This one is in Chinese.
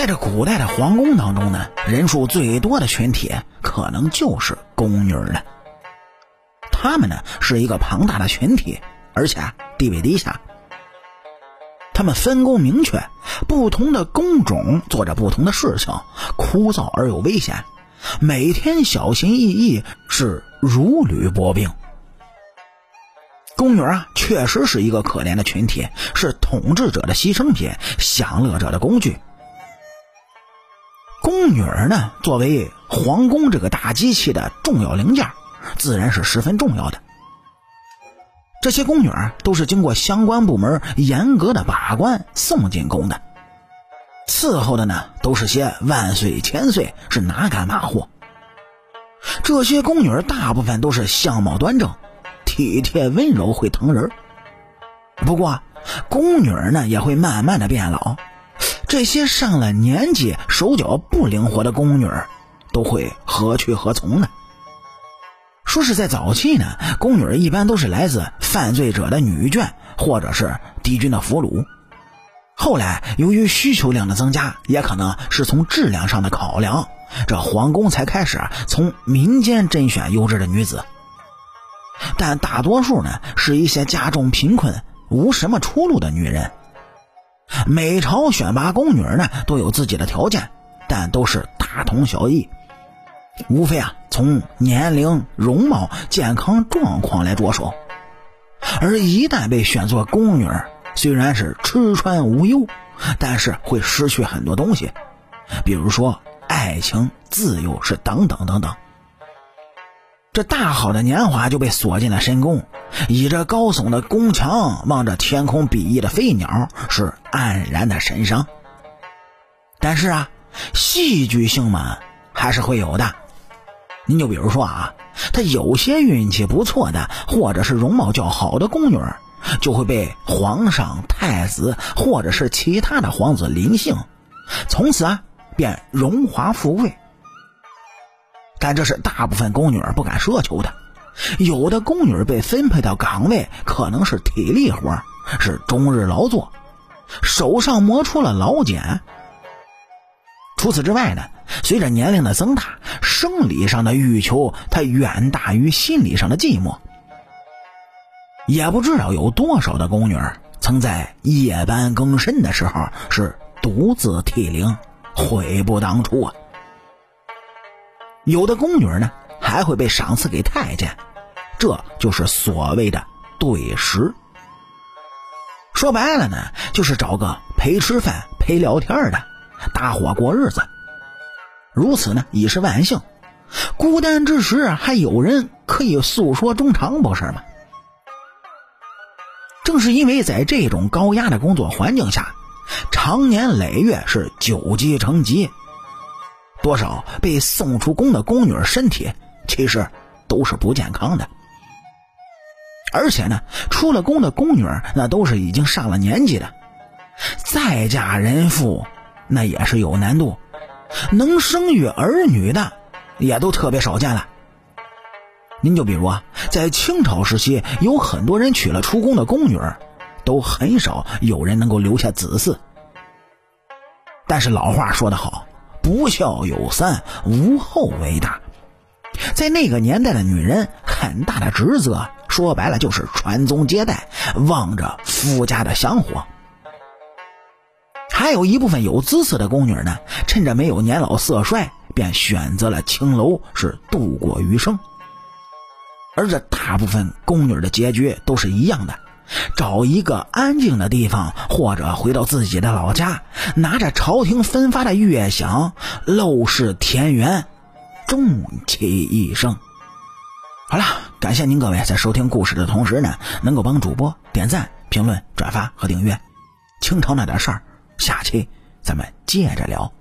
在这古代的皇宫当中呢，人数最多的群体可能就是宫女了。他们呢是一个庞大的群体，而且地位低下。他们分工明确，不同的工种做着不同的事情，枯燥而又危险，每天小心翼翼，是如履薄冰。宫女啊，确实是一个可怜的群体，是统治者的牺牲品，享乐者的工具。女儿呢，作为皇宫这个大机器的重要零件，自然是十分重要的。这些宫女都是经过相关部门严格的把关送进宫的，伺候的呢都是些万岁千岁，是哪敢马虎。这些宫女大部分都是相貌端正、体贴温柔、会疼人。不过，宫女呢也会慢慢的变老。这些上了年纪、手脚不灵活的宫女，都会何去何从呢？说是在早期呢，宫女一般都是来自犯罪者的女眷，或者是敌军的俘虏。后来由于需求量的增加，也可能是从质量上的考量，这皇宫才开始从民间甄选优质的女子。但大多数呢，是一些家中贫困、无什么出路的女人。每朝选拔宫女呢，都有自己的条件，但都是大同小异，无非啊从年龄、容貌、健康状况来着手。而一旦被选做宫女，虽然是吃穿无忧，但是会失去很多东西，比如说爱情、自由，是等等等等。这大好的年华就被锁进了深宫，倚着高耸的宫墙，望着天空比翼的飞鸟，是黯然的神伤。但是啊，戏剧性嘛，还是会有的。您就比如说啊，他有些运气不错的，或者是容貌较好的宫女，就会被皇上、太子或者是其他的皇子临幸，从此啊，便荣华富贵。但这是大部分宫女不敢奢求的，有的宫女被分配到岗位，可能是体力活，是终日劳作，手上磨出了老茧。除此之外呢，随着年龄的增大，生理上的欲求它远大于心理上的寂寞。也不知道有多少的宫女曾在夜班更深的时候是独自涕零，悔不当初啊。有的宫女呢，还会被赏赐给太监，这就是所谓的对食。说白了呢，就是找个陪吃饭、陪聊天的，搭伙过日子。如此呢，已是万幸。孤单之时，还有人可以诉说衷肠，不是吗？正是因为在这种高压的工作环境下，长年累月是久积成疾。多少被送出宫的宫女身体其实都是不健康的，而且呢，出了宫的宫女那都是已经上了年纪的，再嫁人妇那也是有难度，能生育儿女的也都特别少见了。您就比如啊，在清朝时期，有很多人娶了出宫的宫女，都很少有人能够留下子嗣。但是老话说得好。不孝有三，无后为大。在那个年代的女人，很大的职责，说白了就是传宗接代，望着夫家的香火。还有一部分有姿色的宫女呢，趁着没有年老色衰，便选择了青楼，是度过余生。而这大部分宫女的结局都是一样的。找一个安静的地方，或者回到自己的老家，拿着朝廷分发的月饷，陋室田园，终其一生。好了，感谢您各位在收听故事的同时呢，能够帮主播点赞、评论、转发和订阅。清朝那点事儿，下期咱们接着聊。